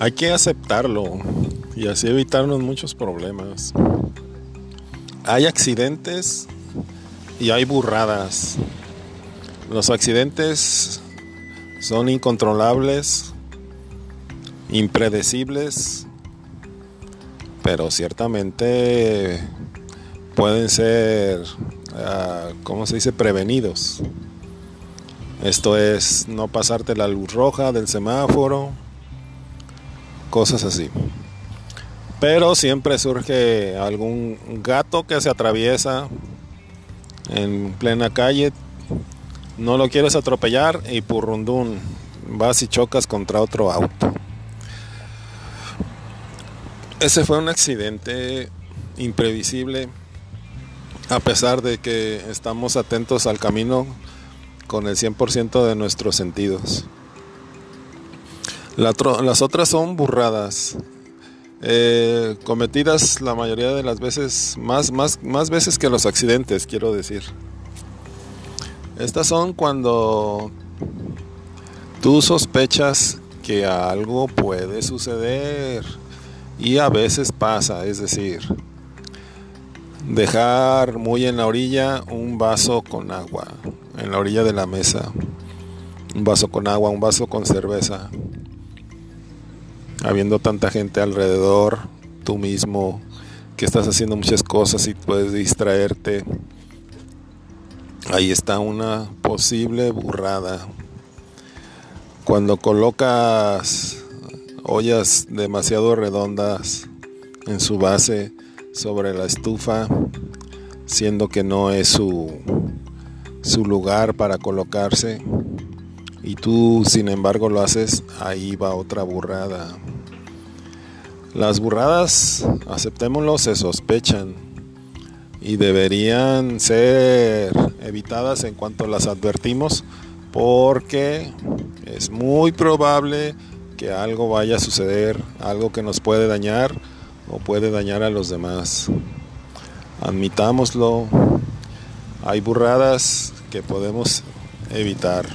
Hay que aceptarlo y así evitarnos muchos problemas. Hay accidentes y hay burradas. Los accidentes son incontrolables, impredecibles, pero ciertamente pueden ser, uh, ¿cómo se dice?, prevenidos. Esto es no pasarte la luz roja del semáforo, cosas así. Pero siempre surge algún gato que se atraviesa en plena calle, no lo quieres atropellar y purrundún, vas y chocas contra otro auto. Ese fue un accidente imprevisible, a pesar de que estamos atentos al camino con el 100% de nuestros sentidos. Las otras son burradas, eh, cometidas la mayoría de las veces, más, más, más veces que los accidentes, quiero decir. Estas son cuando tú sospechas que algo puede suceder y a veces pasa, es decir, dejar muy en la orilla un vaso con agua en la orilla de la mesa. Un vaso con agua, un vaso con cerveza. Habiendo tanta gente alrededor, tú mismo, que estás haciendo muchas cosas y puedes distraerte. Ahí está una posible burrada. Cuando colocas ollas demasiado redondas en su base sobre la estufa, siendo que no es su su lugar para colocarse y tú sin embargo lo haces, ahí va otra burrada. Las burradas, aceptémoslo, se sospechan y deberían ser evitadas en cuanto las advertimos porque es muy probable que algo vaya a suceder, algo que nos puede dañar o puede dañar a los demás. Admitámoslo, hay burradas que podemos evitar.